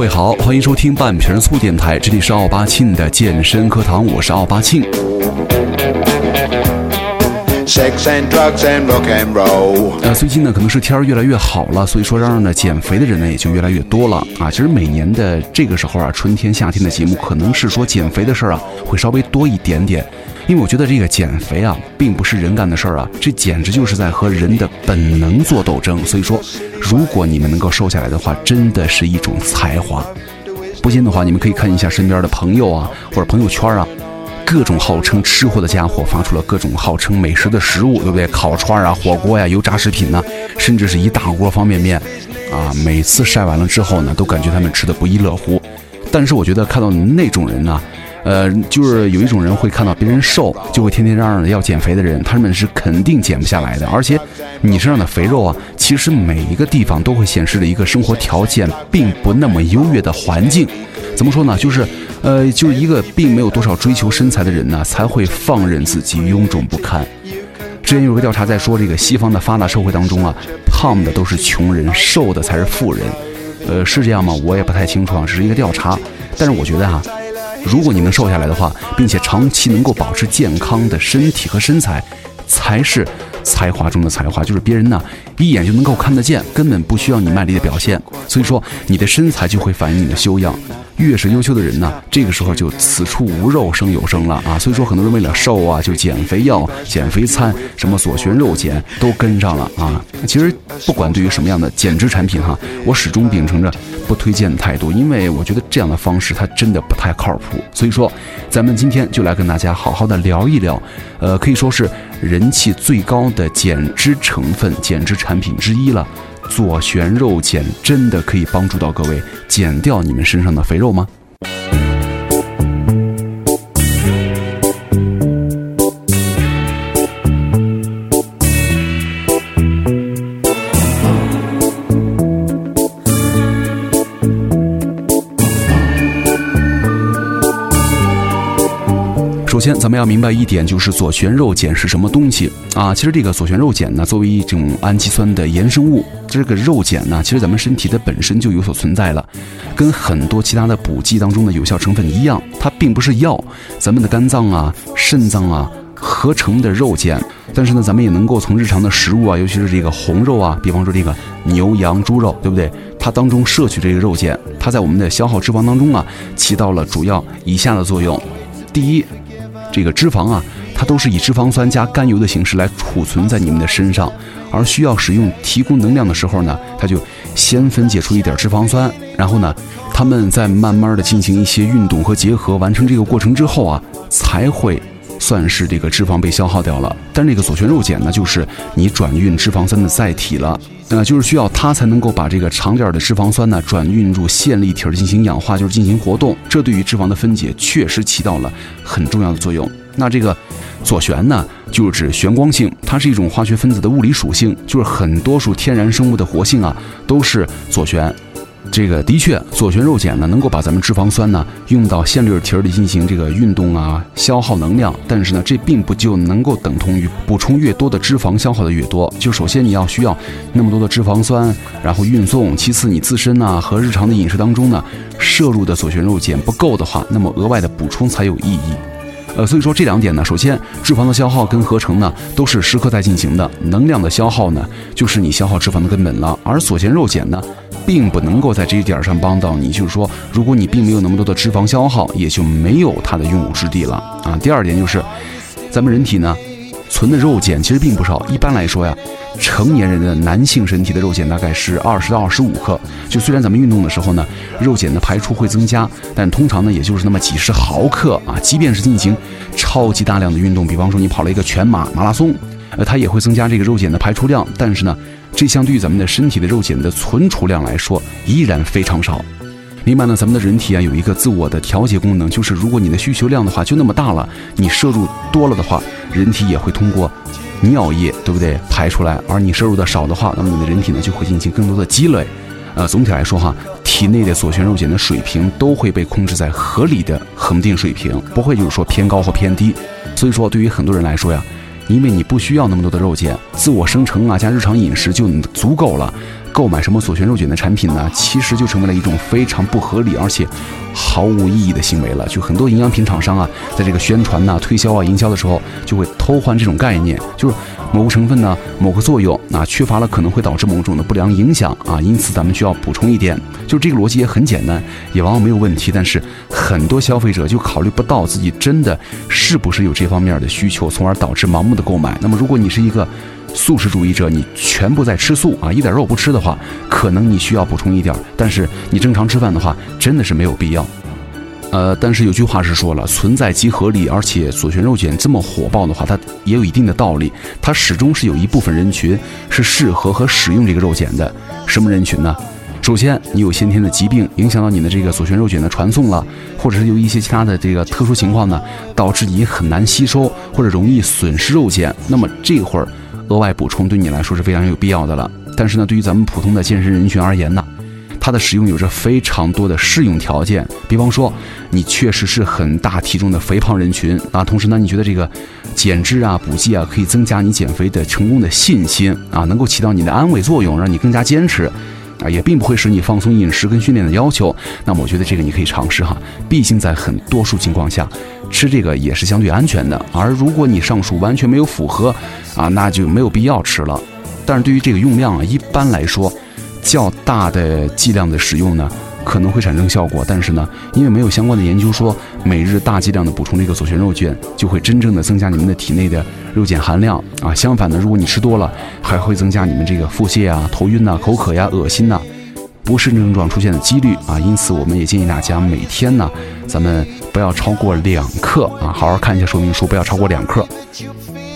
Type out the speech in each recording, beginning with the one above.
位好，欢迎收听半瓶醋电台，这里是奥巴庆的健身课堂，我是奥巴庆。Sex and drugs and rock and roll. 呃，最近呢，可能是天儿越来越好了，所以说让呢减肥的人呢也就越来越多了啊。其实每年的这个时候啊，春天、夏天的节目，可能是说减肥的事儿啊会稍微多一点点，因为我觉得这个减肥啊，并不是人干的事儿啊，这简直就是在和人的本能做斗争。所以说，如果你们能够瘦下来的话，真的是一种才华。不信的话，你们可以看一下身边的朋友啊，或者朋友圈啊，各种号称吃货的家伙发出了各种号称美食的食物，对不对？烤串啊、火锅呀、油炸食品呐、甚至是一大锅方便面，啊，每次晒完了之后呢，都感觉他们吃的不亦乐乎。但是我觉得看到那种人呢、呃，就是有一种人会看到别人瘦，就会天天嚷嚷着要减肥的人，他们是肯定减不下来的。而且，你身上的肥肉啊，其实每一个地方都会显示着一个生活条件并不那么优越的环境。怎么说呢？就是，呃，就是一个并没有多少追求身材的人呢，才会放任自己臃肿不堪。之前有个调查在说，这个西方的发达社会当中啊，胖的都是穷人，瘦的才是富人。呃，是这样吗？我也不太清楚啊，只是一个调查。但是我觉得哈、如果你能瘦下来的话，并且长期能够保持健康的身体和身材，才是才华中的才华。就是别人呢一眼就能够看得见，根本不需要你卖力的表现。所以说，你的身材就会反映你的修养。越是优秀的人呢，这个时候就此处无肉生有生了啊！所以说，很多人为了瘦啊，就减肥药、减肥餐，什么左旋肉碱都跟上了啊。其实，不管对于什么样的减脂产品哈，我始终秉承着不推荐的态度，因为我觉得这样的方式它真的不太靠谱。所以说，咱们今天就来跟大家好好的聊一聊，呃，可以说是人气最高的减脂成分、减脂产品之一了。左旋肉碱真的可以帮助到各位减掉你们身上的肥肉吗？首先，咱们要明白一点，就是左旋肉碱是什么东西啊？其实这个左旋肉碱呢，作为一种氨基酸的衍生物，这个肉碱呢，其实咱们身体的本身就有所存在了，跟很多其他的补剂当中的有效成分一样，它并不是药，咱们的肝脏啊、肾脏啊合成的肉碱。但是呢，咱们也能够从日常的食物啊，尤其是这个红肉啊，比方说这个牛羊猪肉，对不对？它当中摄取这个肉碱，它在我们的消耗脂肪当中啊，起到了主要以下的作用：第一，这个脂肪啊，它都是以脂肪酸加甘油的形式来储存在你们的身上，而需要使用提供能量的时候呢，它就先分解出一点脂肪酸，然后呢，它们再慢慢的进行一些运动和结合，完成这个过程之后啊，才会算是这个脂肪被消耗掉了。但这个左旋肉碱呢，就是你转运脂肪酸的载体了。呃，就是需要它才能够把这个长点儿的脂肪酸呢转运入线粒体进行氧化，就是进行活动。这对于脂肪的分解确实起到了很重要的作用。那这个左旋呢，就是指旋光性，它是一种化学分子的物理属性，就是很多数天然生物的活性啊都是左旋。这个的确，左旋肉碱呢，能够把咱们脂肪酸呢用到线粒体里进行这个运动啊，消耗能量。但是呢，这并不就能够等同于补充越多的脂肪消耗的越多。就首先你要需要那么多的脂肪酸，然后运送；其次你自身呢和日常的饮食当中呢摄入的左旋肉碱不够的话，那么额外的补充才有意义。呃，所以说这两点呢，首先脂肪的消耗跟合成呢都是时刻在进行的，能量的消耗呢就是你消耗脂肪的根本了，而左旋肉碱呢。并不能够在这一点上帮到你，就是说，如果你并没有那么多的脂肪消耗，也就没有它的用武之地了啊。第二点就是，咱们人体呢存的肉碱其实并不少，一般来说呀，成年人的男性身体的肉碱大概是二十到二十五克。就虽然咱们运动的时候呢，肉碱的排出会增加，但通常呢也就是那么几十毫克啊。即便是进行超级大量的运动，比方说你跑了一个全马马拉松，呃，它也会增加这个肉碱的排出量，但是呢。这相对于咱们的身体的肉碱的存储量来说，依然非常少。另外呢，咱们的人体啊有一个自我的调节功能，就是如果你的需求量的话就那么大了，你摄入多了的话，人体也会通过尿液，对不对排出来；而你摄入的少的话，那么你的人体呢就会进行更多的积累。呃，总体来说哈，体内的左旋肉碱的水平都会被控制在合理的恒定水平，不会就是说偏高或偏低。所以说，对于很多人来说呀。因为你不需要那么多的肉碱，自我生成啊加日常饮食就足够了，购买什么左旋肉卷的产品呢，其实就成为了一种非常不合理而且毫无意义的行为了。就很多营养品厂商啊，在这个宣传呐、推销啊、营销的时候，就会偷换这种概念，就是某个成分呢、某个作用啊缺乏了，可能会导致某种的不良影响啊，因此咱们需要补充一点。就这个逻辑也很简单，也往往没有问题。但是很多消费者就考虑不到自己真的是不是有这方面的需求，从而导致盲目的购买。那么如果你是一个素食主义者，你全部在吃素啊，一点肉不吃的话，可能你需要补充一点。但是你正常吃饭的话，真的是没有必要。呃，但是有句话是说了，存在即合理，而且左旋肉碱这么火爆的话，它也有一定的道理。它始终是有一部分人群是适合和使用这个肉碱的。什么人群呢？首先，你有先天的疾病影响到你的这个左旋肉碱的传送了，或者是有一些其他的这个特殊情况呢，导致你很难吸收或者容易损失肉碱。那么这会儿额外补充对你来说是非常有必要的了。但是呢，对于咱们普通的健身人群而言呢，它的使用有着非常多的适用条件。比方说，你确实是很大体重的肥胖人群啊，同时呢，你觉得这个减脂啊、补剂啊可以增加你减肥的成功的信心啊，能够起到你的安慰作用，让你更加坚持。啊，也并不会使你放松饮食跟训练的要求。那么我觉得这个你可以尝试哈，毕竟在很多数情况下，吃这个也是相对安全的。而如果你上述完全没有符合，啊，那就没有必要吃了。但是对于这个用量啊，一般来说，较大的剂量的使用呢，可能会产生效果。但是呢，因为没有相关的研究说每日大剂量的补充这个左旋肉卷就会真正的增加你们的体内的肉碱含量啊。相反呢，如果你吃多了，还会增加你们这个腹泻啊、头晕呐、口渴呀、恶心呐、不适症状出现的几率啊。因此，我们也建议大家每天呢，咱们不要超过两克啊，好好看一下说明书，不要超过两克。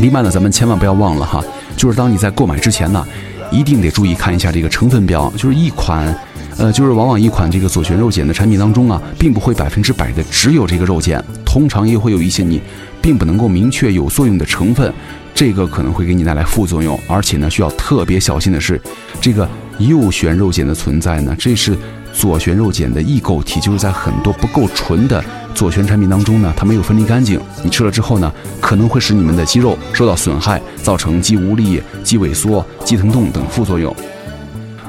另外呢，咱们千万不要忘了哈，就是当你在购买之前呢，一定得注意看一下这个成分表，就是一款，呃，就是往往一款这个左旋肉碱的产品当中啊，并不会百分之百的只有这个肉碱，通常也会有一些你并不能够明确有作用的成分，这个可能会给你带来副作用，而且呢，需要特别小心的是，这个右旋肉碱的存在呢，这是左旋肉碱的异构体，就是在很多不够纯的。左旋产品当中呢，它没有分离干净，你吃了之后呢，可能会使你们的肌肉受到损害，造成肌无力、肌萎缩、肌疼痛等副作用。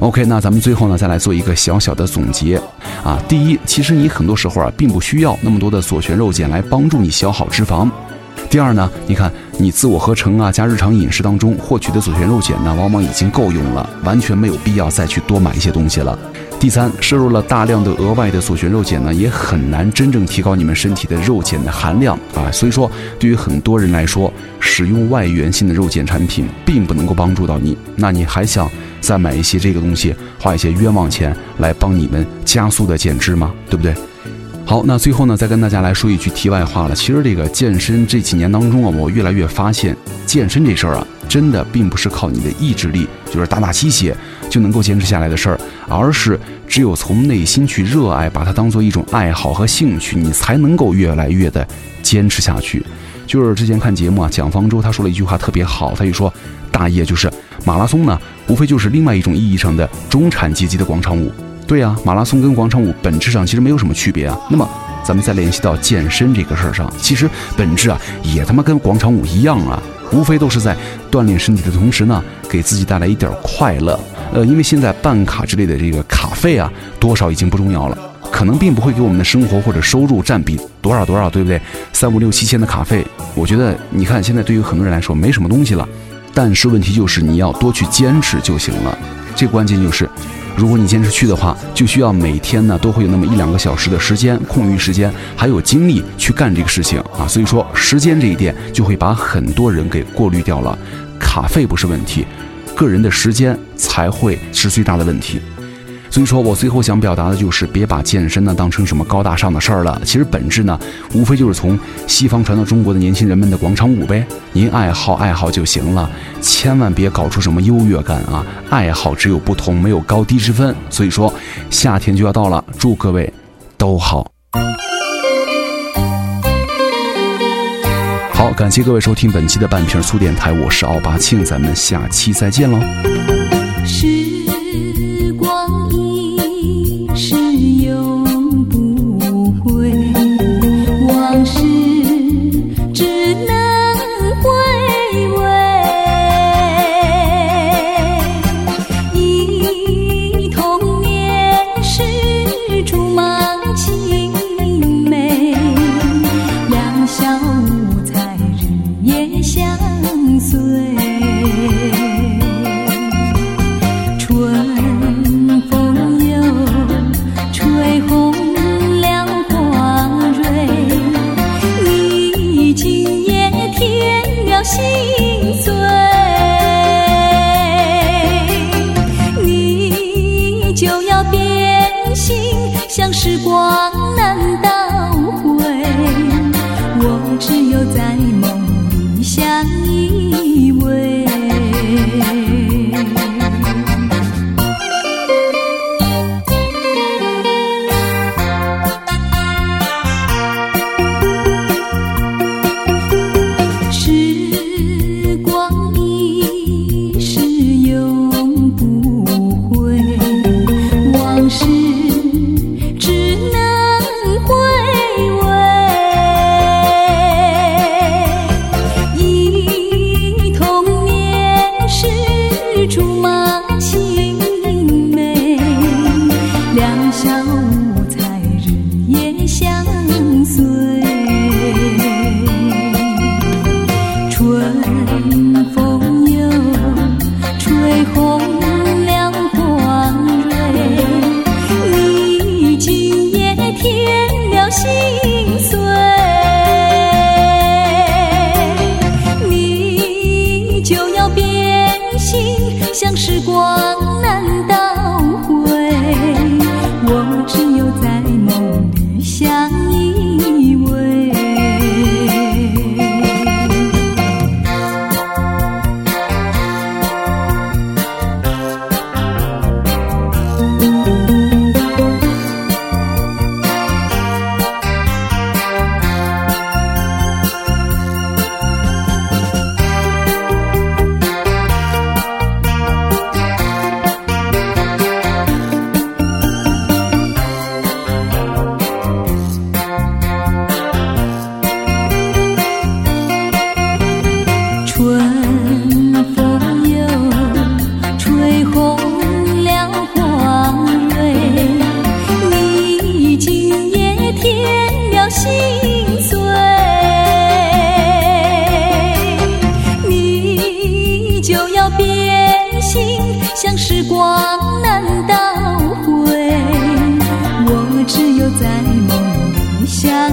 OK，那咱们最后呢，再来做一个小小的总结啊。第一，其实你很多时候啊，并不需要那么多的左旋肉碱来帮助你消耗脂肪。第二呢，你看你自我合成啊，加日常饮食当中获取的左旋肉碱呢，往往已经够用了，完全没有必要再去多买一些东西了。第三，摄入了大量的额外的左旋肉碱呢，也很难真正提高你们身体的肉碱的含量啊。所以说，对于很多人来说，使用外源性的肉碱产品并不能够帮助到你。那你还想再买一些这个东西，花一些冤枉钱来帮你们加速的减脂吗？对不对？好，那最后呢，再跟大家来说一句题外话了。其实这个健身这几年当中啊，我越来越发现，健身这事儿啊，真的并不是靠你的意志力，就是打打鸡血就能够坚持下来的事儿，而是只有从内心去热爱，把它当做一种爱好和兴趣，你才能够越来越的坚持下去。就是之前看节目啊，蒋方舟他说了一句话特别好，他就说，大爷就是马拉松呢，无非就是另外一种意义上的中产阶级的广场舞。对呀，马拉松跟广场舞本质上其实没有什么区别啊。那么咱们再联系到健身这个事儿上，其实本质啊也他妈跟广场舞一样啊，无非都是在锻炼身体的同时呢，给自己带来一点快乐。呃，因为现在办卡之类的这个卡费啊，多少已经不重要了，可能并不会给我们的生活或者收入占比多少多少，对不对？三五六七千的卡费，我觉得你看现在对于很多人来说没什么东西了，但是问题就是你要多去坚持就行了。这关键就是。如果你坚持去的话，就需要每天呢都会有那么一两个小时的时间空余时间，还有精力去干这个事情啊。所以说，时间这一点就会把很多人给过滤掉了。卡费不是问题，个人的时间才会是最大的问题。所以说我最后想表达的就是，别把健身呢当成什么高大上的事儿了。其实本质呢，无非就是从西方传到中国的年轻人们的广场舞呗。您爱好爱好就行了，千万别搞出什么优越感啊！爱好只有不同，没有高低之分。所以说，夏天就要到了，祝各位都好。好，感谢各位收听本期的半瓶醋电台，我是奥巴庆，咱们下期再见喽。就要变心像时光难倒回。我只有在梦里相